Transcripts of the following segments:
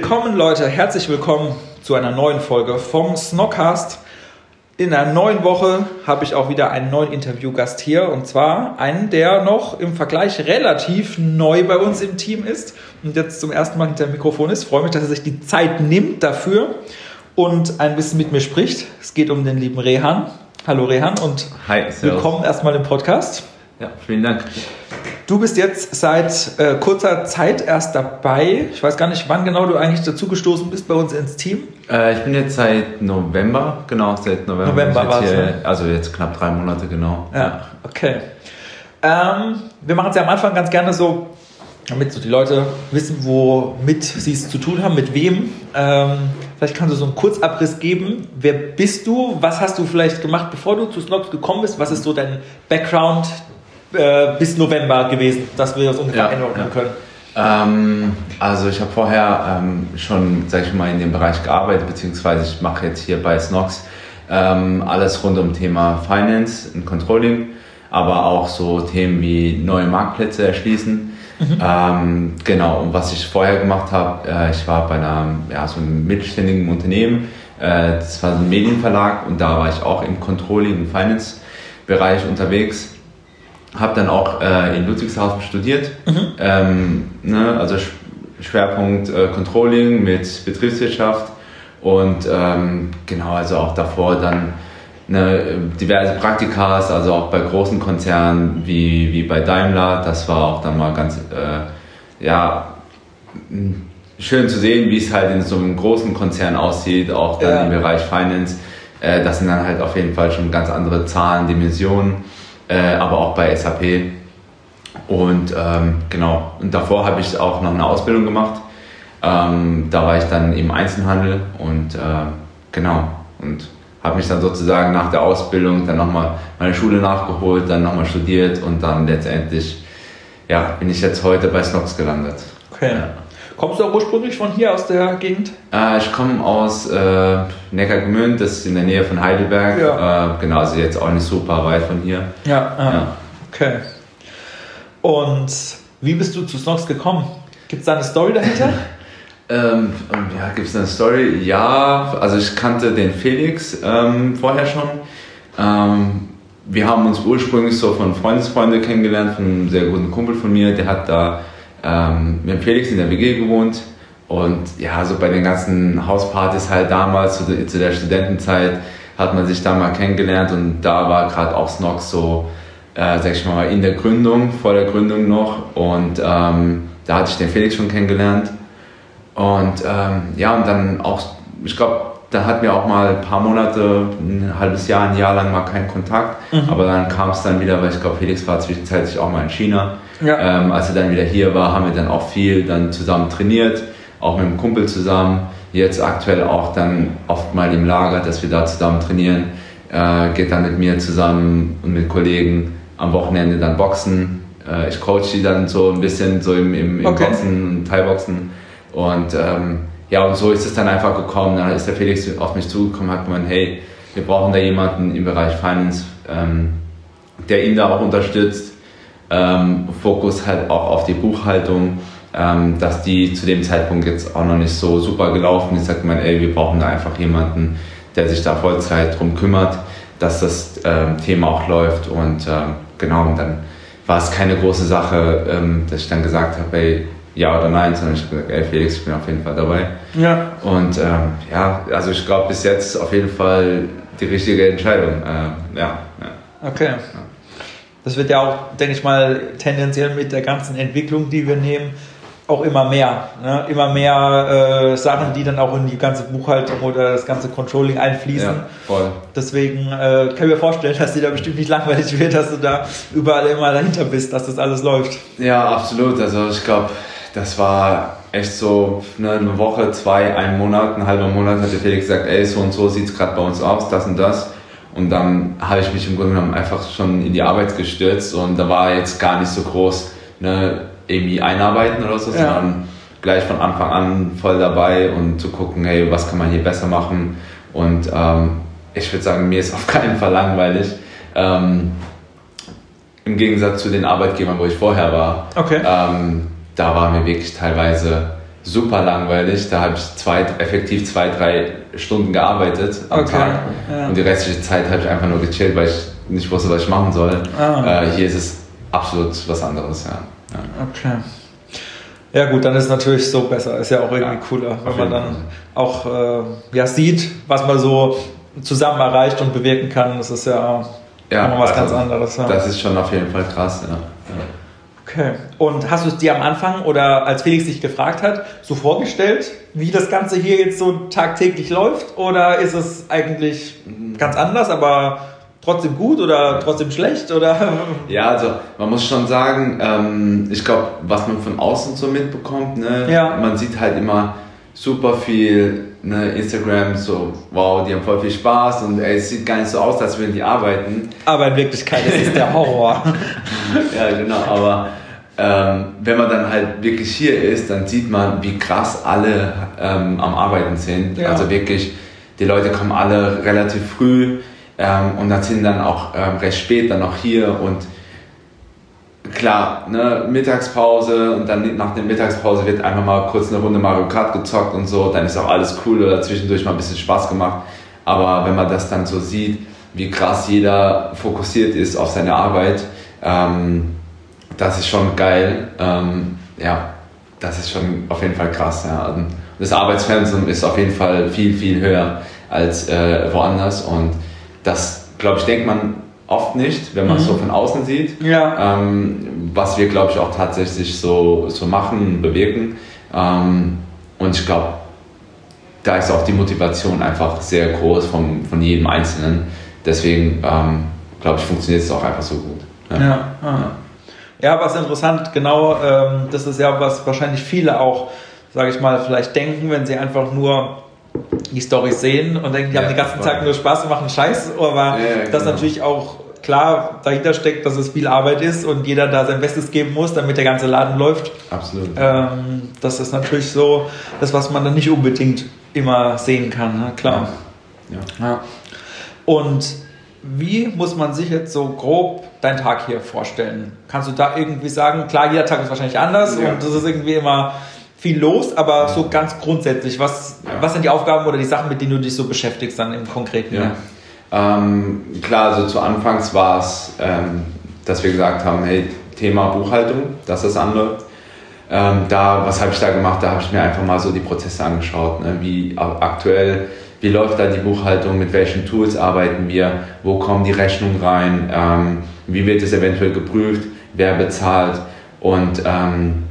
Willkommen Leute, herzlich willkommen zu einer neuen Folge vom Snockcast. In einer neuen Woche habe ich auch wieder einen neuen Interviewgast hier und zwar einen, der noch im Vergleich relativ neu bei uns im Team ist und jetzt zum ersten Mal hinter dem Mikrofon ist. Ich freue mich, dass er sich die Zeit nimmt dafür und ein bisschen mit mir spricht. Es geht um den lieben Rehan. Hallo Rehan und Hi, willkommen erstmal im Podcast. Ja, vielen Dank. Du bist jetzt seit äh, kurzer Zeit erst dabei. Ich weiß gar nicht, wann genau du eigentlich dazugestoßen bist bei uns ins Team. Äh, ich bin jetzt seit November, genau, seit November. November war's, hier, ne? Also jetzt knapp drei Monate, genau. Ja, okay. Ähm, wir machen es ja am Anfang ganz gerne so, damit so die Leute wissen, womit sie es zu tun haben, mit wem. Ähm, vielleicht kannst du so einen Kurzabriss geben. Wer bist du? Was hast du vielleicht gemacht, bevor du zu Snobs gekommen bist? Was ist so dein Background äh, bis November gewesen, dass wir das ungefähr Ja, einordnen können? Ähm, also ich habe vorher ähm, schon, sag ich mal, in dem Bereich gearbeitet, beziehungsweise ich mache jetzt hier bei Snox ähm, alles rund um Thema Finance und Controlling, aber auch so Themen wie neue Marktplätze erschließen. Ähm, genau, und was ich vorher gemacht habe, äh, ich war bei einer, ja, so einem mittelständigen Unternehmen, äh, das war so ein Medienverlag und da war ich auch im Controlling und Finance-Bereich unterwegs habe dann auch äh, in Ludwigshausen studiert, ähm, ne, also Sch Schwerpunkt äh, Controlling mit Betriebswirtschaft. Und ähm, genau, also auch davor dann ne, diverse Praktikas, also auch bei großen Konzernen wie, wie bei Daimler, das war auch dann mal ganz, äh, ja, schön zu sehen, wie es halt in so einem großen Konzern aussieht, auch dann Ja. im Bereich Finance. Äh, das sind dann halt auf jeden Fall schon ganz andere Zahlen, Dimensionen äh, aber auch bei SAP. Und ähm, genau, und davor habe ich auch noch eine Ausbildung gemacht. Ähm, da war ich dann im Einzelhandel und äh, genau, und habe mich dann sozusagen nach der Ausbildung dann nochmal meine Schule nachgeholt, dann nochmal studiert und dann letztendlich ja, bin ich jetzt heute bei Snox gelandet. Okay. Ja. Kommst du auch ursprünglich von hier aus der Gegend? Äh, ich komme aus äh, Neckargemünd, das ist in der Nähe von Heidelberg. Ja. Äh, genau, also jetzt auch nicht super weit von hier. Ja, ah, Ja. okay. Und wie bist du zu Snox gekommen? Gibt es da eine Story dahinter? Ähm, ja, gibt es eine Story? Ja, also ich kannte den Felix ähm, vorher schon. Ähm, wir haben uns ursprünglich so von Freundesfreunde kennengelernt, von einem sehr guten Kumpel von mir, der hat da ähm, mit Felix in der WG gewohnt. Und ja, so bei den ganzen Hauspartys halt damals, zu der, zu der Studentenzeit, hat man sich da mal kennengelernt und da war gerade auch Snox so, äh, sag ich mal, in der Gründung, vor der Gründung noch. Und ähm, da hatte ich den Felix schon kennengelernt. Und ähm, ja, und dann auch, ich glaube, da hatten wir auch mal ein paar Monate, ein halbes Jahr, ein Jahr lang mal keinen Kontakt. Aber dann kam es dann wieder, weil ich glaube, Felix war zwischenzeitlich auch mal in China. Ja. Ähm, als er dann wieder hier war, haben wir dann auch viel dann zusammen trainiert, auch mit dem Kumpel zusammen. Jetzt aktuell auch dann oft mal im Lager, dass wir da zusammen trainieren. Äh, geht dann mit mir zusammen und mit Kollegen am Wochenende dann boxen. Äh, ich coach die dann so ein bisschen so im, im, im Okay. Boxen und Thai-Boxen. Und ähm, ja, und so ist es dann einfach gekommen. Dann ist der Felix auf mich zugekommen, hat gemeint, hey, wir brauchen da jemanden im Bereich Finance, ähm, der ihn da auch unterstützt. Ähm, Fokus halt auch auf die Buchhaltung, ähm, dass die zu dem Zeitpunkt jetzt auch noch nicht so super gelaufen ist. Sagt man, ey, wir brauchen da einfach jemanden, der sich da Vollzeit drum kümmert, dass das ähm, Thema auch läuft. Und ähm, genau, und dann war es keine große Sache, ähm, dass ich dann gesagt habe, ey, ja oder nein, sondern ich habe gesagt, ey Felix, ich bin auf jeden Fall dabei. Ja. Und ähm, ja, also ich glaube bis jetzt auf jeden Fall die richtige Entscheidung. Ähm, ja, ja. Okay. Das wird ja auch, denke ich mal, tendenziell mit der ganzen Entwicklung, die wir nehmen, auch immer mehr. Ne? Immer mehr äh, Sachen, die dann auch in die ganze Buchhaltung oder das ganze Controlling einfließen. Ja, voll. Deswegen äh, kann ich mir vorstellen, dass dir da bestimmt nicht langweilig wird, dass du da überall immer dahinter bist, dass das alles läuft. Ja, absolut. Also ich glaube, das war echt so ne, eine Woche, zwei, einen Monat, ein halber Monat hat der Felix gesagt, ey, so und so sieht es gerade bei uns aus, das und das. Und dann habe ich mich im Grunde genommen einfach schon in die Arbeit gestürzt und da war jetzt gar nicht so groß, ne, irgendwie einarbeiten oder so, ja. sondern gleich von Anfang an voll dabei und zu gucken, hey, was kann man hier besser machen. Und ähm, ich würde sagen, mir ist auf keinen Fall langweilig. Ähm, Im Gegensatz zu den Arbeitgebern, wo ich vorher war. Okay. Ähm, da war mir wirklich teilweise super langweilig. Da habe ich zwei, effektiv zwei, drei Stunden gearbeitet am okay. Tag. Ja. Und die restliche Zeit habe ich einfach nur gechillt, weil ich nicht wusste, was ich machen soll. Ah. Äh, hier ist es absolut was anderes, ja. ja. Okay. Ja gut, dann ist es natürlich so besser. Ist ja auch irgendwie cooler, wenn man dann auch äh, ja, sieht, was man so zusammen erreicht und bewirken kann. Das ist ja, ja was also, ganz anderes. Ja. Das ist schon auf jeden Fall krass, ja. Okay. Und hast du es dir am Anfang oder als Felix dich gefragt hat, so vorgestellt, wie das Ganze hier jetzt so tagtäglich läuft? Oder ist es eigentlich ganz anders, aber trotzdem gut oder trotzdem schlecht? Oder? Ja, also man muss schon sagen, ähm, ich glaube, was man von außen so mitbekommt, ne, ja. man sieht halt immer super viel ne, Instagram, so wow, die haben voll viel Spaß und ey, es sieht gar nicht so aus, als würden die arbeiten. Aber in Wirklichkeit ist es der Horror. ja, genau, aber ähm, wenn man dann halt wirklich hier ist, dann sieht man, wie krass alle ähm, am Arbeiten sind. Ja. Also wirklich, die Leute kommen alle relativ früh ähm, und dann sind dann auch ähm, recht spät dann noch hier und klar, ne, Mittagspause und dann nach der Mittagspause wird einfach mal kurz eine Runde Mario Kart gezockt und so, dann ist auch alles cool oder zwischendurch mal ein bisschen Spaß gemacht. Aber wenn man das dann so sieht, wie krass jeder fokussiert ist auf seine Arbeit, ähm, das ist schon geil. Ähm, ja, das ist schon auf jeden Fall krass. Ja. Das Arbeitspensum ist auf jeden Fall viel, viel höher als äh, woanders und das, glaube ich, denkt man oft nicht, wenn man es mhm. so von außen sieht. Ja. Ähm, was wir, glaube ich, auch tatsächlich so, so machen, bewirken. Ähm, und ich glaube, da ist auch die Motivation einfach sehr groß von, von jedem Einzelnen. Deswegen, ähm, glaube ich, funktioniert es auch einfach so gut. Ja, ja. ja. Ja was interessant, genau, ähm, das ist ja, was wahrscheinlich viele auch, sage ich mal, vielleicht denken, wenn sie einfach nur die Storys sehen und denken, die ja, haben den ganzen Tag nur Spaß und machen Scheiß, aber ja, ja, das genau. natürlich auch klar dahinter steckt, dass es viel Arbeit ist und jeder da sein Bestes geben muss, damit der ganze Laden läuft. Absolut. Ähm, das ist natürlich so das, was man dann nicht unbedingt immer sehen kann, ne? klar. Ja. Und wie muss man sich jetzt so grob deinen Tag hier vorstellen? Kannst du da irgendwie sagen, klar, jeder Tag ist wahrscheinlich anders und das ist irgendwie immer viel los, aber so ganz grundsätzlich, was, ja. was sind die Aufgaben oder die Sachen, mit denen du dich so beschäftigst dann im Konkreten? Ja. Ähm, klar, also zu Anfangs war es, ähm, dass wir gesagt haben, hey, Thema Buchhaltung, dass das anläuft. Ähm, da, was habe ich da gemacht? Da habe ich mir einfach mal so die Prozesse angeschaut, ne? wie aktuell, wie läuft da die Buchhaltung, mit welchen Tools arbeiten wir, wo kommen die Rechnungen rein, ähm, wie wird es eventuell geprüft, wer bezahlt? Und ähm,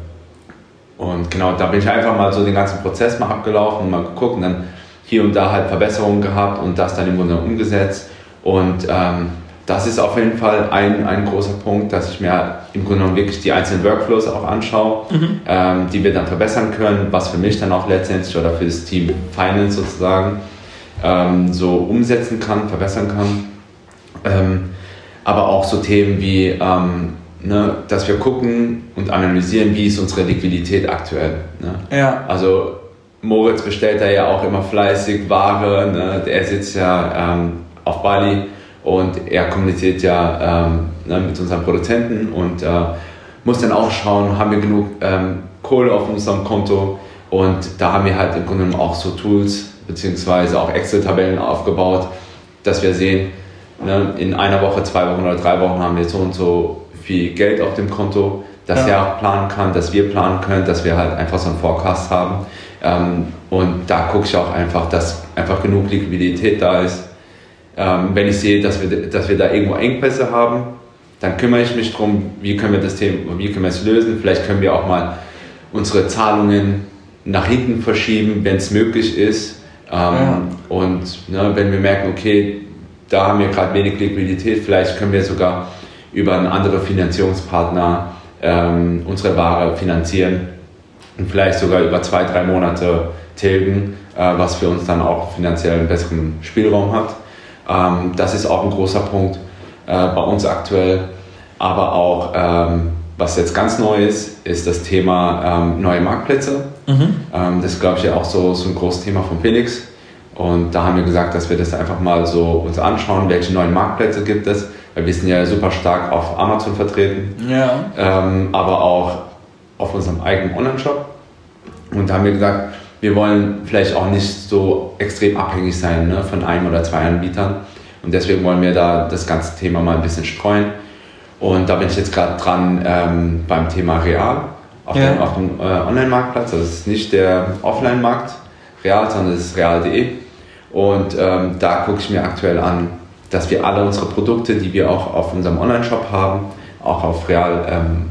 und genau, da bin ich einfach mal so den ganzen Prozess mal abgelaufen und mal geguckt und dann hier und da halt Verbesserungen gehabt und das dann im Grunde umgesetzt. Und ähm, das ist auf jeden Fall ein, ein großer Punkt, dass ich mir im Grunde genommen wirklich die einzelnen Workflows auch anschaue, mhm. ähm, die wir dann verbessern können, was für mich dann auch letztendlich oder für das Team Finance sozusagen ähm, so umsetzen kann, verbessern kann. Ähm, aber auch so Themen wie ähm, ne, dass wir gucken und analysieren, wie ist unsere Liquidität aktuell. Ne? Ja. Also Moritz bestellt da ja auch immer fleißig Ware. Ne? Er sitzt ja ähm, auf Bali und er kommuniziert ja ähm, ne, mit unseren Produzenten und äh, muss dann auch schauen, haben wir genug ähm, Kohle auf unserem Konto und da haben wir halt im Grunde genommen auch so Tools beziehungsweise auch Excel-Tabellen aufgebaut, dass wir sehen, ne, in einer Woche, zwei Wochen oder drei Wochen haben wir so und so viel Geld auf dem Konto, dass ja. er auch planen kann, dass wir planen können, dass wir halt einfach so einen Forecast haben. Ähm, und da gucke ich auch einfach, dass einfach genug Liquidität da ist. Ähm, wenn ich sehe, dass wir, dass wir da irgendwo Engpässe haben, dann kümmere ich mich darum, wie können wir das Thema, wie können wir es lösen. Vielleicht können wir auch mal unsere Zahlungen nach hinten verschieben, wenn es möglich ist. Ähm. Und ne, wenn wir merken, okay, da haben wir gerade wenig Liquidität, vielleicht können wir sogar über einen anderen Finanzierungspartner ähm, unsere Ware finanzieren und vielleicht sogar über zwei, drei Monate tilgen, äh, was für uns dann auch finanziell einen besseren Spielraum hat. Ähm, das ist auch ein großer Punkt äh, bei uns aktuell. Aber auch, ähm, was jetzt ganz neu ist, ist das Thema ähm, neue Marktplätze. Mhm. Ähm, das ist, glaube ich, auch so, so ein großes Thema von Felix. Und da haben wir gesagt, dass wir das einfach mal so uns anschauen, welche neuen Marktplätze gibt es. Weil wir sind ja super stark auf Amazon vertreten, ja. ähm, aber auch auf unserem eigenen Online-Shop. Und da haben wir gesagt, wir wollen vielleicht auch nicht so extrem abhängig sein ne, von einem oder zwei Anbietern. Und deswegen wollen wir da das ganze Thema mal ein bisschen streuen. Und da bin ich jetzt gerade dran ähm, beim Thema Real auf ja. dem, auf dem äh, Online-Marktplatz. Also es ist nicht der Offline-Markt Real, sondern es ist real.de. Und ähm, da gucke ich mir aktuell an, dass wir alle unsere Produkte, die wir auch auf unserem Online-Shop haben, auch auf Real ähm,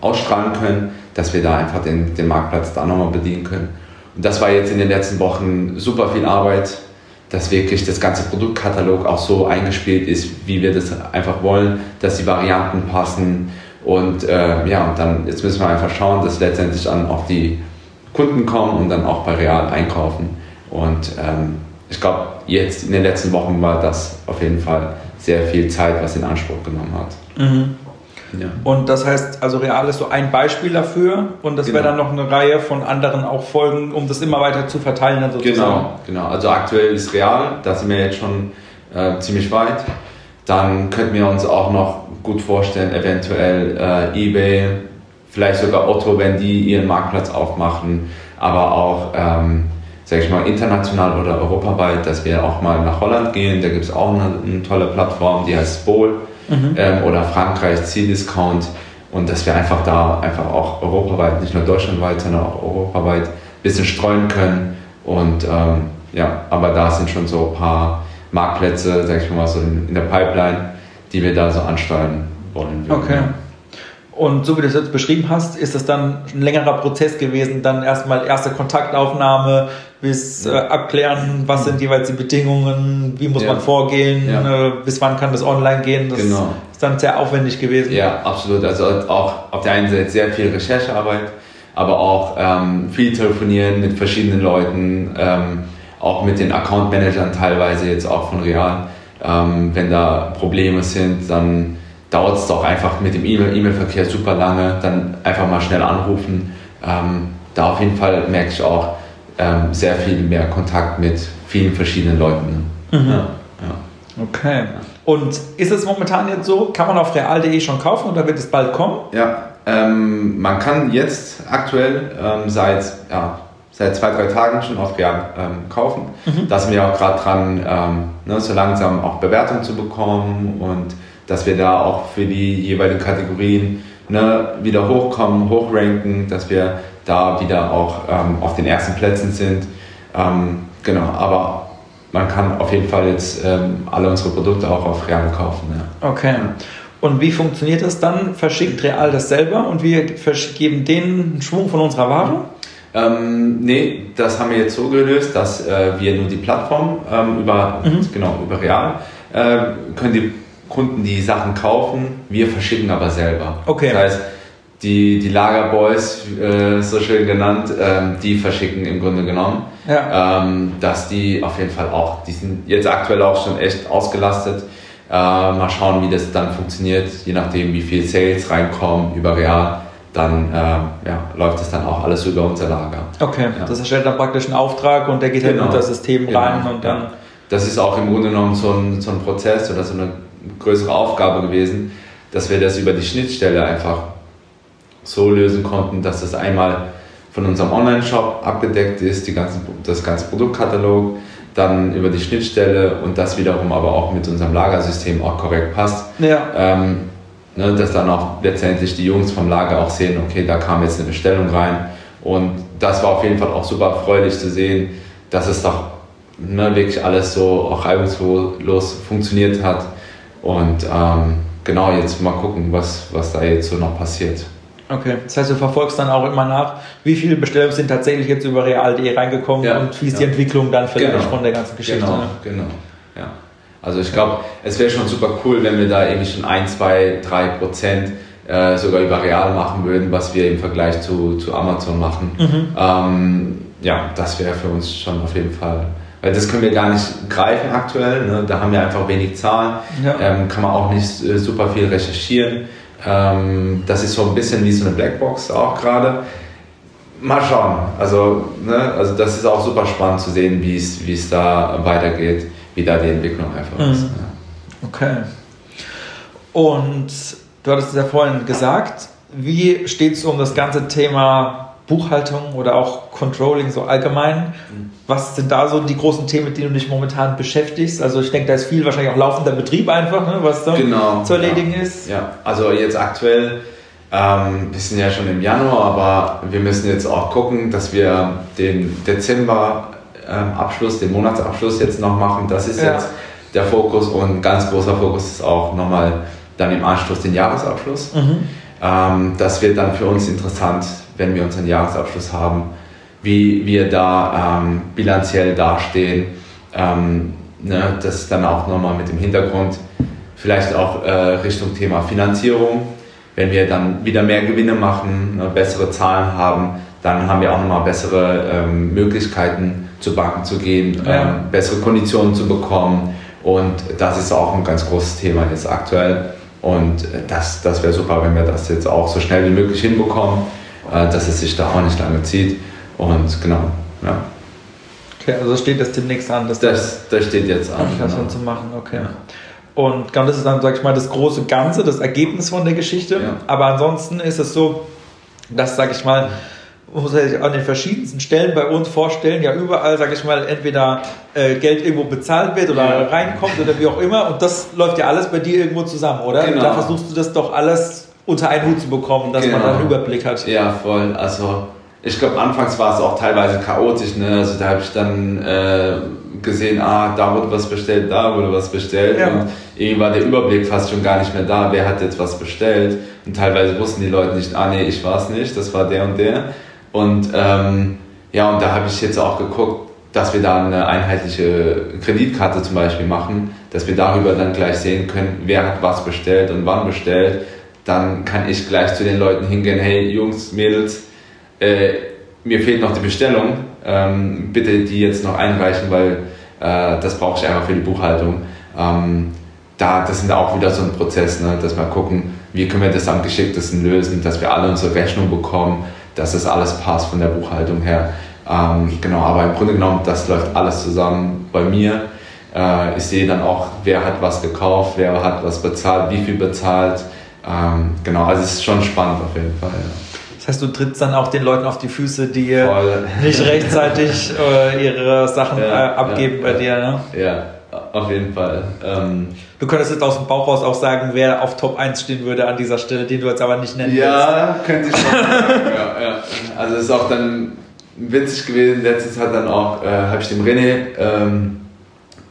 ausstrahlen können, dass wir da einfach den, den Marktplatz da nochmal bedienen können. Und das war jetzt in den letzten Wochen super viel Arbeit, dass wirklich das ganze Produktkatalog auch so eingespielt ist, wie wir das einfach wollen, dass die Varianten passen. Und äh, ja, und dann jetzt müssen wir einfach schauen, dass letztendlich dann auch die Kunden kommen und dann auch bei Real einkaufen. Und ähm, ich glaube, jetzt in den letzten Wochen war das auf jeden Fall sehr viel Zeit, was in Anspruch genommen hat. Mhm. Ja. Und das heißt, also Real ist so ein Beispiel dafür und das genau. wäre dann noch eine Reihe von anderen auch Folgen, um das immer weiter zu verteilen. Dann sozusagen. Genau, genau. Also aktuell ist Real, da sind wir jetzt schon äh, ziemlich weit. Dann könnten wir uns auch noch gut vorstellen, eventuell äh, eBay, vielleicht sogar Otto, wenn die ihren Marktplatz aufmachen, aber auch, ähm, sage ich mal, international oder europaweit, dass wir auch mal nach Holland gehen. Da gibt es auch eine, eine tolle Plattform, die heißt Bowl mhm. ähm, oder Frankreich Zieldiscount und dass wir einfach da einfach auch europaweit, nicht nur deutschlandweit, sondern auch europaweit ein bisschen streuen können und ähm, ja, aber da sind schon so ein paar Marktplätze, sag ich mal so in, in der Pipeline, die wir da so ansteuern wollen. Würden. Okay. Und so wie du es jetzt beschrieben hast, ist es dann ein längerer Prozess gewesen, dann erstmal erste Kontaktaufnahme bis ja. äh, abklären, was sind jeweils die Bedingungen, wie muss ja. man vorgehen, ja. äh, bis wann kann das online gehen. Das genau. ist dann sehr aufwendig gewesen. Ja, absolut. Also auch auf der einen Seite sehr viel Recherchearbeit, aber auch ähm, viel telefonieren mit verschiedenen Leuten, ähm, auch mit den Account-Managern teilweise jetzt auch von Real. Ähm, wenn da Probleme sind, dann dauert es doch einfach mit dem E-Mail-Verkehr super lange, dann einfach mal schnell anrufen. Ähm, da auf jeden Fall merke ich auch ähm, sehr viel mehr Kontakt mit vielen verschiedenen Leuten. Ne? Mhm. Ja, ja. Okay. Und ist es momentan jetzt so, kann man auf real.de schon kaufen oder wird es bald kommen? Ja, ähm, man kann jetzt aktuell ähm, seit, ja, seit zwei, drei Tagen schon auf Real ähm, kaufen. Mhm. Da sind wir auch gerade dran, ähm, ne, so langsam auch Bewertungen zu bekommen und dass wir da auch für die jeweiligen Kategorien ne, wieder hochkommen, hochranken, dass wir da wieder auch ähm, auf den ersten Plätzen sind. Ähm, genau, aber man kann auf jeden Fall jetzt ähm, alle unsere Produkte auch auf Real kaufen. Ja. Okay. Und wie funktioniert das dann? Verschickt Real das selber und wir geben denen einen Schwung von unserer Ware? Ähm, nee, das haben wir jetzt so gelöst, dass äh, wir nur die Plattform ähm, über, mhm. genau, über Real äh, können die Kunden die Sachen kaufen, wir verschicken aber selber. Okay. Das heißt, die, die Lagerboys, äh, so schön genannt, ähm, die verschicken im Grunde genommen. Ja. Ähm, dass die auf jeden Fall auch, die sind jetzt aktuell auch schon echt ausgelastet. Äh, mal schauen, wie das dann funktioniert, je nachdem, wie viel Sales reinkommen über Real. Dann äh, ja, läuft es dann auch alles über unser Lager. Okay, ja. das erstellt dann praktisch einen Auftrag und der geht genau. dann unter das System genau. rein und dann. Das ist auch im Grunde genommen so ein, so ein Prozess oder so eine größere Aufgabe gewesen, dass wir das über die Schnittstelle einfach so lösen konnten, dass das einmal von unserem Online-Shop abgedeckt ist, die ganzen, das ganze Produktkatalog, dann über die Schnittstelle und das wiederum aber auch mit unserem Lagersystem auch korrekt passt. Ja. Ähm, ne, dass dann auch letztendlich die Jungs vom Lager auch sehen, okay, da kam jetzt eine Bestellung rein. Und das war auf jeden Fall auch super erfreulich zu sehen, dass es doch ne, wirklich alles so auch reibungslos funktioniert hat. Und ähm, genau, jetzt mal gucken, was, was da jetzt so noch passiert. Okay, das heißt, du verfolgst dann auch immer nach, wie viele Bestellungen sind tatsächlich jetzt über real.de reingekommen Ja, und wie ist ja. die Entwicklung dann vielleicht Genau. von der ganzen Geschichte. Genau, ne? genau. Ja. Also ich glaube, es wäre schon super cool, wenn wir da irgendwie schon 1, 2, 3 Prozent äh, sogar über Real machen würden, was wir im Vergleich zu, zu Amazon machen. Mhm. Ähm, ja, das wäre für uns schon auf jeden Fall. Weil das können wir gar nicht greifen aktuell. Ne? Da haben wir einfach wenig Zahlen. Ja. Ähm, kann man auch nicht äh, super viel recherchieren. Ähm, das ist so ein bisschen wie so eine Blackbox auch gerade. Mal schauen. Also, ne, also das ist auch super spannend zu sehen, wie es da weitergeht, wie da die Entwicklung einfach ist. Mhm. Ja. Okay. Und du hattest es ja vorhin gesagt, wie steht es um das ganze Thema Buchhaltung oder auch Controlling so allgemein? Was sind da so die großen Themen, mit denen du dich momentan beschäftigst? Also ich denke, da ist viel wahrscheinlich auch laufender Betrieb einfach, ne, was da Genau, zu erledigen ja. ist. Ja, also jetzt aktuell, ähm, wir sind ja schon im Januar, aber wir müssen jetzt auch gucken, dass wir den Dezember-Abschluss, den Monatsabschluss jetzt noch machen. Das ist Ja. jetzt der Fokus und ganz großer Fokus ist auch nochmal dann im Anschluss den Jahresabschluss. Mhm. Ähm, das wird dann für uns interessant, wenn wir unseren Jahresabschluss haben, wie wir da ähm, bilanziell dastehen. Ähm, ne, das dann auch nochmal mit dem Hintergrund, vielleicht auch äh, Richtung Thema Finanzierung. Wenn wir dann wieder mehr Gewinne machen, ne, bessere Zahlen haben, dann haben wir auch nochmal bessere ähm, Möglichkeiten zu Banken zu gehen, Ja. ähm, bessere Konditionen zu bekommen. Und das ist auch ein ganz großes Thema jetzt aktuell. Und äh, das, das wäre super, wenn wir das jetzt auch so schnell wie möglich hinbekommen, dass es sich da auch nicht lange zieht. Und genau, ja. Okay, also steht das demnächst an, dass Das, das steht jetzt an. Applikation Genau. zu machen, okay. Ja. Und genau das ist dann, sag ich mal, das große Ganze, das Ergebnis von der Geschichte. Ja. Aber ansonsten ist es so, dass, sag ich mal, man muss sich an den verschiedensten Stellen bei uns vorstellen, ja überall, sag ich mal, entweder äh, Geld irgendwo bezahlt wird oder Ja. reinkommt oder wie auch immer. Und das läuft ja alles bei dir irgendwo zusammen, oder? Genau. Da versuchst du das doch alles unter einen Hut zu bekommen, dass man Genau. dann einen Überblick hat. Ja, voll. Also ich glaube, anfangs war es auch teilweise chaotisch. Ne? Also da habe ich dann äh, gesehen, ah, da wurde was bestellt, da wurde was bestellt. Ja. Und irgendwie war der Überblick fast schon gar nicht mehr da, wer hat jetzt was bestellt. Und teilweise wussten die Leute nicht, ah nee, ich war es nicht, das war der und der. Und ähm, ja, und da habe ich jetzt auch geguckt, dass wir da eine einheitliche Kreditkarte zum Beispiel machen, dass wir darüber dann gleich sehen können, wer hat was bestellt und wann bestellt. Dann kann ich gleich zu den Leuten hingehen, hey Jungs, Mädels, äh, mir fehlt noch die Bestellung, ähm, bitte die jetzt noch einreichen, weil äh, das brauche ich einfach für die Buchhaltung. Ähm, da, das sind auch wieder so ein Prozess, ne, dass wir gucken, wie können wir das am geschicktesten lösen, dass wir alle unsere Rechnung bekommen, dass das alles passt von der Buchhaltung her. Ähm, genau, aber im Grunde genommen, das läuft alles zusammen bei mir. Äh, ich sehe dann auch, wer hat was gekauft, wer hat was bezahlt, wie viel bezahlt. Ähm, genau, also es ist schon spannend auf jeden Fall. Ja. Das heißt, du trittst dann auch den Leuten auf die Füße, die Voll. nicht rechtzeitig äh, ihre Sachen Ja, äh, abgeben ja, bei dir. Ne? Ja, auf jeden Fall. Ähm, Du könntest jetzt aus dem Bauch raus auch sagen, wer auf Top 1 stehen würde an dieser Stelle, den du jetzt aber nicht nennen ja, könnte ich schon sagen. ja. Also es ist auch dann witzig gewesen. Letztens hat dann auch, äh, habe ich dem René ähm,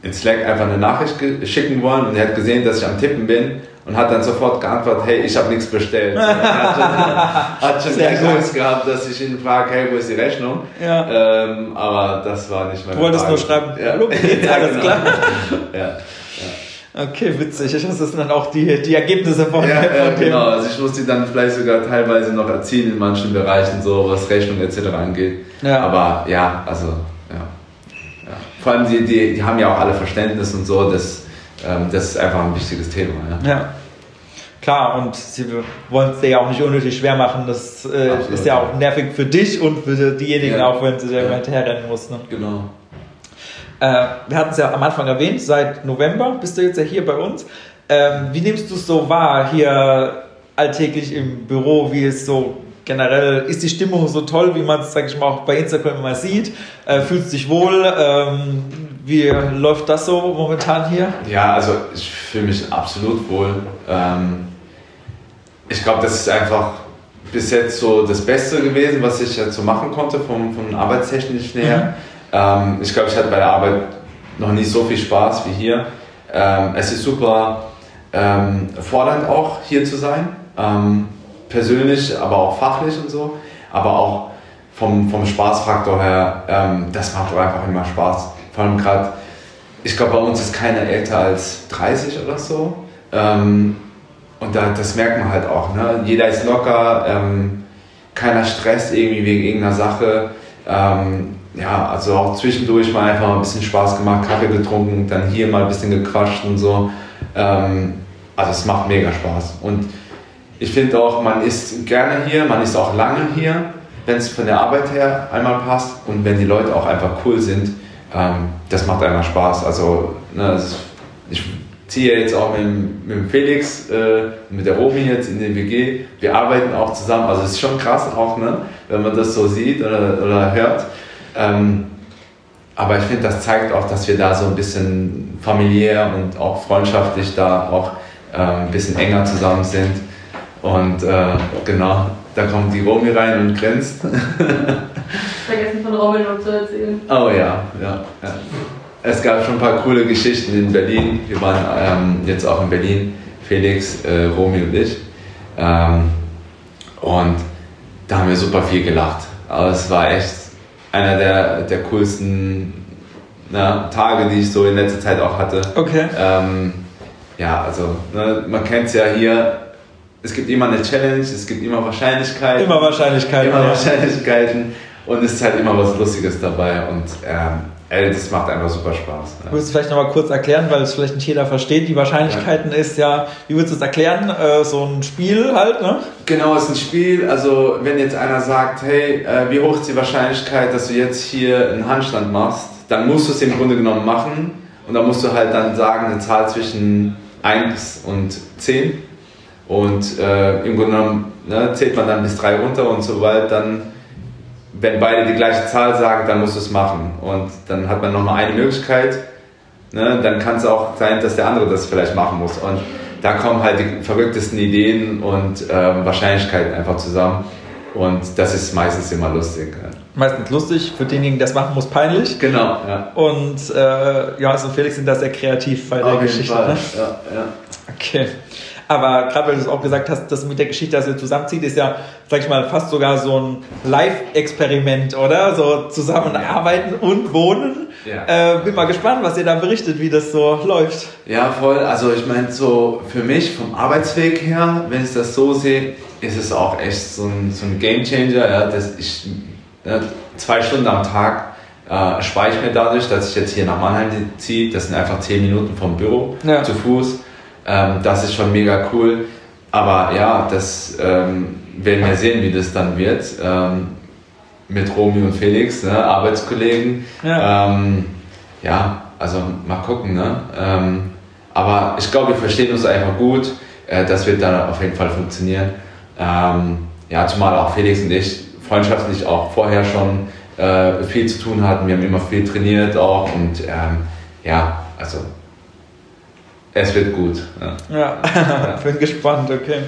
in Slack einfach eine Nachricht schicken wollen und er hat gesehen, dass ich am Tippen bin und hat dann sofort geantwortet, hey, ich habe nichts bestellt. hat schon, hat schon Sehr gleich. Angst gehabt, dass ich ihn frage, hey, wo ist die Rechnung? Ja. Ähm, aber das war nicht meine Du wolltest Frage. nur schreiben, ja. geht's? Ja, alles genau. klar? Ja. Okay, witzig. Das sind dann auch die, die Ergebnisse von, Ja, ja, dem. genau. Also ich muss die dann vielleicht sogar teilweise noch erzielen in manchen Bereichen, so was Rechnung etc. angeht. Ja. Aber ja, also ja. ja. Vor allem die, die, die haben ja auch alle Verständnis und so, das, ähm, das ist einfach ein wichtiges Thema. Ja. Ja. Klar, und sie wollen es dir ja auch nicht unnötig schwer machen. Das äh, Absolut, ist ja auch nervig für dich und für diejenigen Ja. auch, wenn sie da Ja. hinterherrennen mussten. Genau. Äh, wir hatten es ja am Anfang erwähnt, seit November bist du jetzt ja hier bei uns. Ähm, wie nimmst du es so wahr, hier alltäglich im Büro, wie es so generell, ist die Stimmung so toll, wie man es, sag ich mal, auch bei Instagram immer sieht? Äh, fühlst du dich wohl? Ähm, wie läuft das so momentan hier? Ja, also ich fühle mich absolut wohl. Ähm, ich glaube, das ist einfach bis jetzt so das Beste gewesen, was ich jetzt so machen konnte vom, vom Arbeitstechnischen her. Ähm, ich glaube, ich hatte bei der Arbeit noch nie so viel Spaß wie hier. Ähm, es ist super ähm, fordernd auch hier zu sein. Ähm, persönlich, aber auch fachlich und so, aber auch vom, vom Spaßfaktor her, ähm, das macht einfach immer Spaß. Vor allem gerade, ich glaube, bei uns ist keiner älter als 30 oder so. Ähm, und da, das merkt man halt auch. Ne? Jeder ist locker, ähm, keiner stresst irgendwie wegen irgendeiner Sache. Ähm, ja, also auch zwischendurch mal einfach ein bisschen Spaß gemacht, Kaffee getrunken, dann hier mal ein bisschen gequatscht und so. Ähm, also es macht mega Spaß. Und ich finde auch, man ist gerne hier, man ist auch lange hier, wenn es von der Arbeit her einmal passt und wenn die Leute auch einfach cool sind. Ähm, das macht einmal Spaß. Also ne, ist, ich ziehe jetzt auch mit, mit Felix, äh, mit der Romi jetzt in den WG. Wir arbeiten auch zusammen. Also es ist schon krass auch, ne, wenn man das so sieht oder, oder hört. Ähm, aber ich finde, das zeigt auch, dass wir da so ein bisschen familiär und auch freundschaftlich da auch äh, ein bisschen enger zusammen sind. Und äh, genau, da kommt die Romi rein und grinst. Vergessen von Rommel noch zu erzählen. Oh ja, ja, ja. Es gab schon ein paar coole Geschichten in Berlin. Wir waren ähm, jetzt auch in Berlin, Felix, äh, Romy und ich. Ähm, und da haben wir super viel gelacht. Aber es war echt einer der, der coolsten na, Tage, die ich so in letzter Zeit auch hatte. Okay. Ähm, ja, also ne, man kennt es ja hier. Es gibt immer eine Challenge, es gibt immer Wahrscheinlichkeiten. Immer Wahrscheinlichkeiten. Immer ja. Wahrscheinlichkeiten. Und es ist halt immer was Lustiges dabei. Und ähm, das macht einfach super Spaß. Du würdest vielleicht nochmal kurz erklären, weil es vielleicht nicht jeder versteht. Die Wahrscheinlichkeiten ist ja, wie würdest du es erklären? Äh, so ein Spiel halt, ne? Genau, es ist ein Spiel. Also, wenn jetzt einer sagt, hey, äh, wie hoch ist die Wahrscheinlichkeit, dass du jetzt hier einen Handstand machst, dann musst du es im Grunde genommen machen. Und dann musst du halt dann sagen, eine Zahl zwischen 1 und 10. Und äh, im Grunde genommen ne, zählt man dann bis 3 runter und sobald dann, wenn beide die gleiche Zahl sagen, dann musst du es machen. Und dann hat man nochmal eine Möglichkeit. Ne, dann kann es auch sein, dass der andere das vielleicht machen muss. Und da kommen halt die verrücktesten Ideen und ähm, Wahrscheinlichkeiten einfach zusammen. Und das ist meistens immer lustig. Ja. Meistens lustig, für denjenigen, der das machen muss, peinlich. Genau, ja. Und äh, Johannes und Felix sind da sehr kreativ bei der Auf Geschichte. Ne? Ja, ja. Okay. Aber gerade weil du es auch gesagt hast, das mit der Geschichte, dass ihr zusammenzieht, ist ja, sag ich mal, fast sogar so ein Live-Experiment, oder? So zusammenarbeiten und wohnen. Ja. Äh, bin mal gespannt, was ihr da berichtet, wie das so läuft. Ja, voll. Also ich meine, so für mich vom Arbeitsweg her, wenn ich das so sehe, ist es auch echt so ein, so ein Game Changer. Ja, dass ich ja, zwei Stunden am Tag äh, spare ich mir dadurch, dass ich jetzt hier nach Mannheim ziehe. Das sind einfach zehn Minuten vom Büro Ja. zu Fuß. Ähm, das ist schon mega cool. Aber ja, das ähm, werden wir sehen, wie das dann wird. Ähm, mit Romy und Felix, ne, Arbeitskollegen. Ja. Ähm, ja, also mal gucken. Ne? Ähm, aber ich glaube, wir verstehen uns einfach gut. Äh, das wird dann auf jeden Fall funktionieren. Ähm, ja, zumal auch Felix und ich freundschaftlich auch vorher schon äh, viel zu tun hatten. Wir haben immer viel trainiert auch und ja, also es wird gut. Ja. Ja, bin gespannt, okay.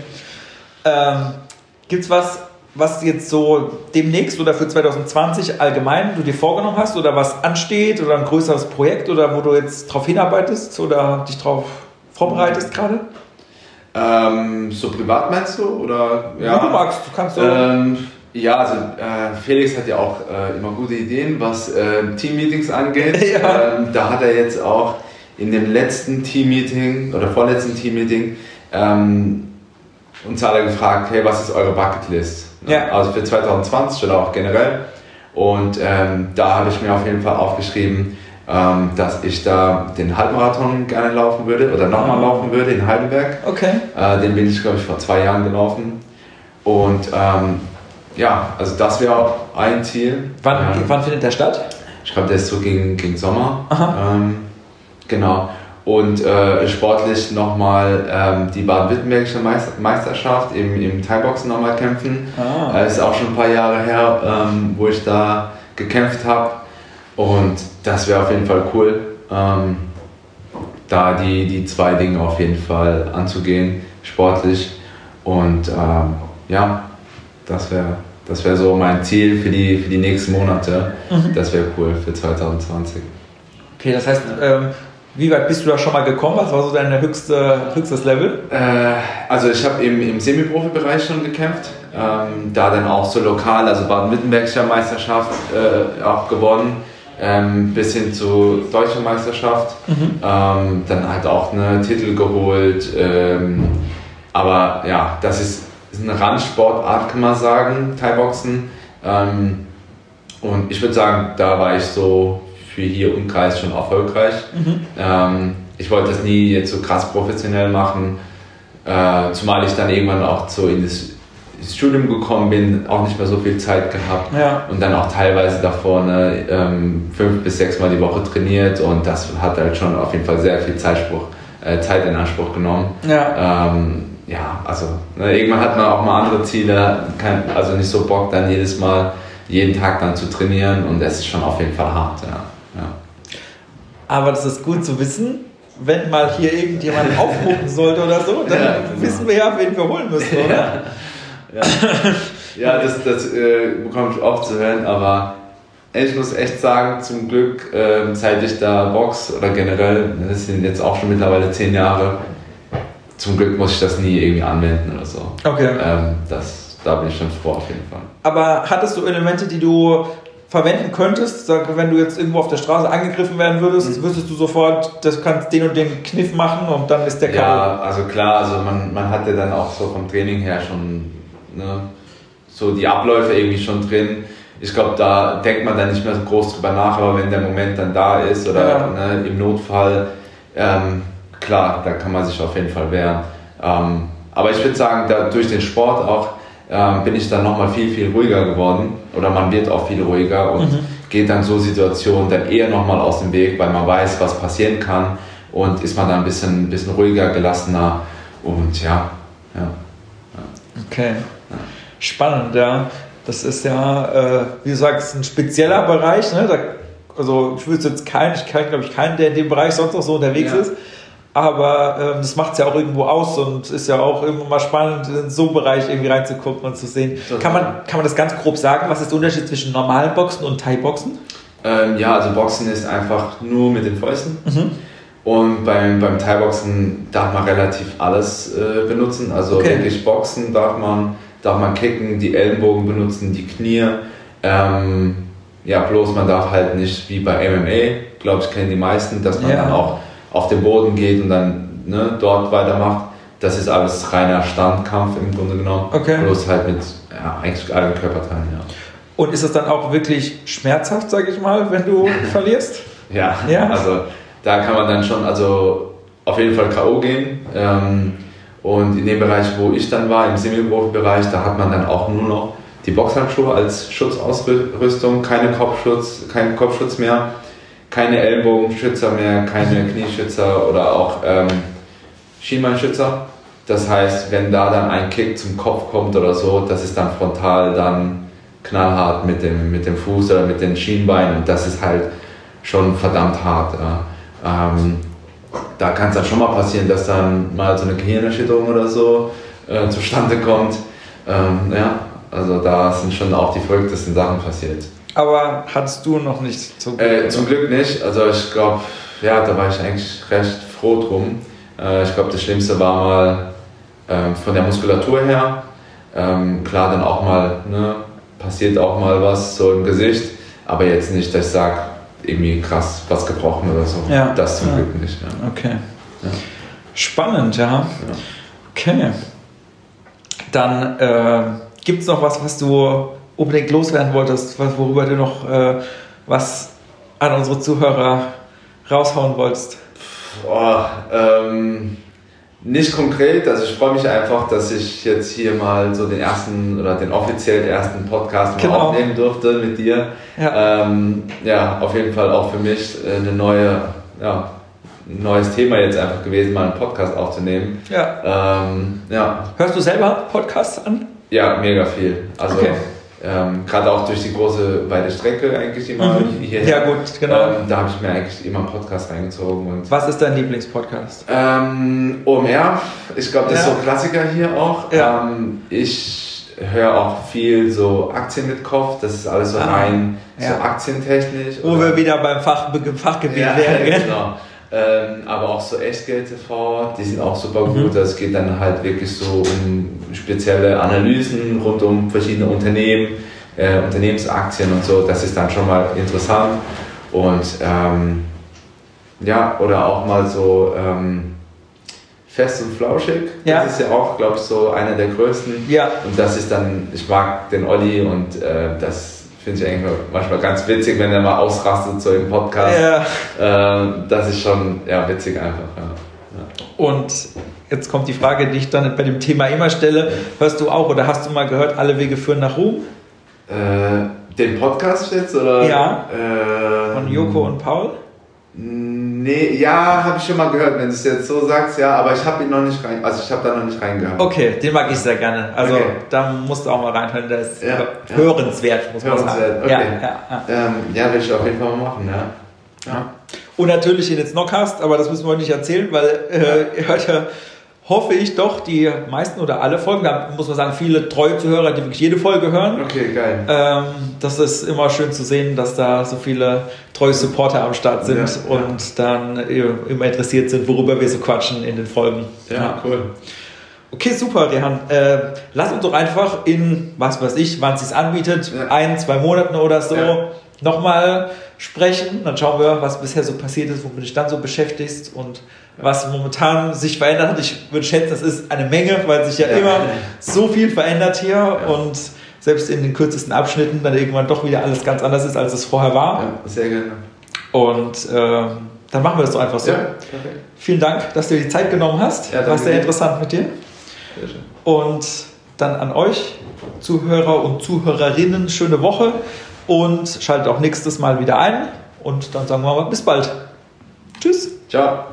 Ähm, gibt's was, was jetzt so demnächst oder für 2020 allgemein du dir vorgenommen hast oder was ansteht oder ein größeres Projekt oder wo du jetzt drauf hinarbeitest oder dich drauf vorbereitest gerade? Ähm, so privat meinst du? Oder, Wie du magst, du kannst so. Ähm, ja, also äh, Felix hat ja auch äh, immer gute Ideen, was äh, Teammeetings angeht. Ja. Ähm, da hat er jetzt auch in dem letzten Teammeeting oder vorletzten Teammeeting ähm, uns alle gefragt, hey, was ist eure Bucketlist? Ja. Also für 2020 oder auch generell. Und ähm, da habe ich mir auf jeden Fall aufgeschrieben, ähm, dass ich da den Halbmarathon gerne laufen würde oder nochmal Ah. laufen würde in Heidelberg. okay. Äh, den bin ich, glaube ich, vor zwei Jahren gelaufen. Und ähm, ja, also das wäre auch ein Ziel. Wann, Ähm, wann findet der statt? ich glaube, der ist so gegen, gegen Sommer. Aha. Ähm, genau. Und äh, sportlich nochmal ähm, die baden-württembergische Meister Meisterschaft im, im Thai-Boxen nochmal kämpfen. Ah. Äh, ist auch schon ein paar Jahre her, ähm, wo ich da gekämpft habe. Und das wäre auf jeden Fall cool, ähm, da die, die zwei Dinge auf jeden Fall anzugehen, sportlich. Und ähm, ja, das wäre das wär so mein Ziel für die, für die nächsten Monate. Das wäre cool für 2020. Okay, das heißt, ähm, Wie weit bist du da schon mal gekommen? Was war so dein höchste, höchstes Level? Äh, also ich habe im, im Semi-Profi-Bereich schon gekämpft, ähm, da dann auch so lokal, also Baden-Württembergischer Meisterschaft äh, auch gewonnen, ähm, bis hin zu deutscher Meisterschaft, Mhm. ähm, dann halt auch eine Titel geholt, ähm, aber ja, das ist, ist eine Randsportart, kann man sagen, Thai-Boxen. Ähm, und ich würde sagen, da war ich so für hier Umkreis schon erfolgreich. Ähm, ich wollte das nie jetzt so krass professionell machen, äh, zumal ich dann irgendwann auch so in das, ins Studium gekommen bin, auch nicht mehr so viel Zeit gehabt Ja. und dann auch teilweise davor ne, ähm, fünf bis sechs Mal die Woche trainiert und das hat halt schon auf jeden Fall sehr viel Zeitspruch, äh, Zeit in Anspruch genommen. Ja. Ähm, ja, also ne, irgendwann hat man auch mal andere Ziele, kein, also nicht so Bock dann jedes Mal, jeden Tag dann zu trainieren und das ist schon auf jeden Fall hart. Ja. Aber das ist gut zu wissen, wenn mal hier irgendjemand aufrufen sollte oder so, dann Ja, genau. wissen wir ja, wen wir holen müssen, oder? Ja, ja das, das äh, bekomme ich oft zu hören, aber ich muss echt sagen, zum Glück, ähm, seit ich da box oder generell, das sind jetzt auch schon mittlerweile zehn Jahre, zum Glück muss ich das nie irgendwie anwenden oder so. Okay. Ähm, das, da bin ich schon froh auf jeden Fall. Aber hattest du Elemente, die du verwenden könntest? Wenn du jetzt irgendwo auf der Straße angegriffen werden würdest, Mhm. wüsstest du sofort, das kannst den und den Kniff machen und dann ist der K.O. Ja, also klar, also man, man hat ja dann auch so vom Training her schon ne, so die Abläufe irgendwie schon drin. Ich glaube, da denkt man dann nicht mehr so groß drüber nach, aber wenn der Moment dann da ist oder Ja. ne, im Notfall, ähm, klar, da kann man sich auf jeden Fall wehren. Ähm, aber ich würde sagen, da, durch den Sport auch ähm, bin ich dann nochmal viel, viel ruhiger geworden oder man wird auch viel ruhiger und geht dann so Situationen dann eher nochmal aus dem Weg, weil man weiß, was passieren kann und ist man dann ein bisschen, ein bisschen ruhiger, gelassener und ja, ja. Okay. Spannend, ja. Das ist ja, äh, wie du sagst, ein spezieller Bereich. Ne? Da, also ich wüsste jetzt keinen, ich kenne glaube ich keinen, der in dem Bereich sonst noch so unterwegs Ja. ist. Aber ähm, das macht es ja auch irgendwo aus und ist ja auch immer mal spannend, in so einen Bereich irgendwie reinzugucken und zu sehen. Total. Kann man, kann man das ganz grob sagen? Was ist der Unterschied zwischen normalen Boxen und Thai-Boxen? Ähm, ja, also Boxen ist einfach nur mit den Fäusten. Und beim, beim Thai-Boxen darf man relativ alles äh, benutzen. Also Okay. wirklich Boxen darf man, darf man kicken, die Ellenbogen benutzen, die Knie. Ähm, ja, bloß man darf halt nicht wie bei MMA, glaube ich, kennen die meisten, dass man Ja. dann auch auf den Boden geht und dann ne, dort weitermacht. Das ist alles reiner Standkampf im Grunde genommen. Okay. Bloß halt mit ja, eigentlich allen Körperteilen, ja. Und ist es dann auch wirklich schmerzhaft, sage ich mal, wenn du verlierst? Ja, Ja. also da kann man dann schon also auf jeden Fall K.O. gehen. Ähm, und in dem Bereich, wo ich dann war, im Semi-Profi-Bereich, da hat man dann auch nur noch die Boxhandschuhe als Schutzausrüstung, keine Kopfschutz, kein Kopfschutz mehr, keine Ellbogenschützer mehr, keine Knieschützer oder auch ähm, Schienbeinschützer. Das heißt, wenn da dann ein Kick zum Kopf kommt oder so, das ist dann frontal dann knallhart mit dem, mit dem Fuß oder mit den Schienbeinen und das ist halt schon verdammt hart. Ja. Ähm, da kann es dann schon mal passieren, dass dann mal so eine Gehirnerschütterung oder so äh, zustande kommt. Ähm, ja, also da sind schon auch die verrücktesten Sachen passiert. Aber hattest du noch nicht so Äh, zum Glück nicht. Also ich glaube, ja, da war ich eigentlich recht froh drum. Äh, ich glaube, das Schlimmste war mal ähm, von der Muskulatur her. Ähm, klar, dann auch mal, ne, passiert auch mal was so im Gesicht, aber jetzt nicht, dass ich sage, irgendwie krass was gebrochen oder so. Ja, Das zum ja. Glück nicht. Ja. Okay. Spannend, ja. Okay. Dann äh, gibt es noch was, was du unbedingt loswerden wolltest, was, worüber du noch äh, was an unsere Zuhörer raushauen wolltest. Boah, ähm, nicht konkret, also ich freue mich einfach, dass ich jetzt hier mal so den ersten oder den offiziell ersten Podcast mal Genau. aufnehmen durfte mit dir. Ja. Ähm, ja, auf jeden Fall auch für mich äh, eine neue, ja, ein neues Thema jetzt einfach gewesen, mal einen Podcast aufzunehmen. Ja. Ähm, ja, Hörst du selber Podcasts an? ja, mega viel. Also Okay. Ähm, gerade auch durch die große weite Strecke eigentlich immer Mhm. hierher. Ja, gut, genau. Ähm, da habe ich mir eigentlich immer einen Podcast reingezogen und Was ist dein Lieblingspodcast? ähm, OMR, ich glaube, das ist Ja. so ein Klassiker hier auch. Ja. Ähm, ich höre auch viel so Aktien mit Kopf, das ist alles so Ah, rein ja. so aktientechnisch. Wo wir wieder beim Fach, Fachgebiet ja, wären. genau. Ähm, aber auch so Echtgeld TV, die sind auch super gut. Mhm. Das geht dann halt wirklich so um spezielle Analysen rund um verschiedene Unternehmen, äh, Unternehmensaktien und so. Das ist dann schon mal interessant. Und ähm, ja, oder auch mal so ähm, fest und flauschig. Ja. Das ist ja auch, glaube ich, so einer der größten. Ja. Und das ist dann, ich mag den Olli und äh, das finde ich eigentlich manchmal ganz witzig, wenn er mal ausrastet so im Podcast. Ja. Äh, das ist schon ja, witzig einfach. Ja. Ja. Und jetzt kommt die Frage, die ich dann bei dem Thema immer stelle. Hörst du auch oder hast du mal gehört, alle Wege führen nach Ruhm? Äh, den Podcast jetzt? Oder? Ja. Äh, Von Joko und Paul? Nee, ja, habe ich schon mal gehört, wenn du es jetzt so sagst, ja, aber ich habe ihn noch nicht rein, also ich habe da noch nicht reingehört. Okay, den mag ich sehr gerne. Also okay. da musst du auch mal reinhören, der ist ja, hörenswert, muss hörenswert, man sagen. Okay. Ja, ja, ja. Ähm, ja, will ich auf jeden Fall mal machen, ja. ja. Und natürlich den Snockcast, aber das müssen wir nicht erzählen, weil äh, ihr hört ja hoffe ich doch, die meisten oder alle Folgen, da muss man sagen, viele treue Zuhörer, die wirklich jede Folge hören. Okay, geil. Ähm, das ist immer schön zu sehen, dass da so viele treue Supporter am Start sind ja, und ja. dann immer interessiert sind, worüber wir so quatschen in den Folgen. Ja, ja. cool. Okay, super, Rehan. Äh, lass uns doch einfach in, was weiß ich, wann es sich anbietet, ein, zwei Monaten oder so, nochmal sprechen. Dann schauen wir, was bisher so passiert ist, womit du dich dann so beschäftigst und was momentan sich verändert hat. Ich würde schätzen, das ist eine Menge, weil sich ja, ja immer so viel verändert hier ja. und selbst in den kürzesten Abschnitten dann irgendwann doch wieder alles ganz anders ist, als es vorher war. Ja, sehr gerne. Und äh, dann machen wir das doch einfach so. Ja. Vielen Dank, dass du dir die Zeit genommen hast. Ja, War sehr interessant mit dir. Und dann an euch, Zuhörer und Zuhörerinnen, schöne Woche und schaltet auch nächstes Mal wieder ein. Und dann sagen wir mal bis bald. Tschüss. Ciao.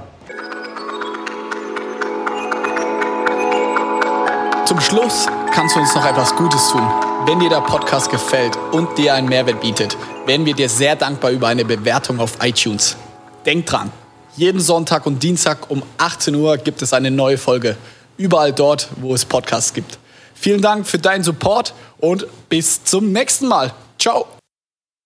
Zum Schluss kannst du uns noch etwas Gutes tun. Wenn dir der Podcast gefällt und dir einen Mehrwert bietet, wären wir dir sehr dankbar über eine Bewertung auf iTunes. Denk dran, jeden Sonntag und Dienstag um 18 Uhr gibt es eine neue Folge. Überall dort, wo es Podcasts gibt. Vielen Dank für deinen Support und bis zum nächsten Mal. Ciao.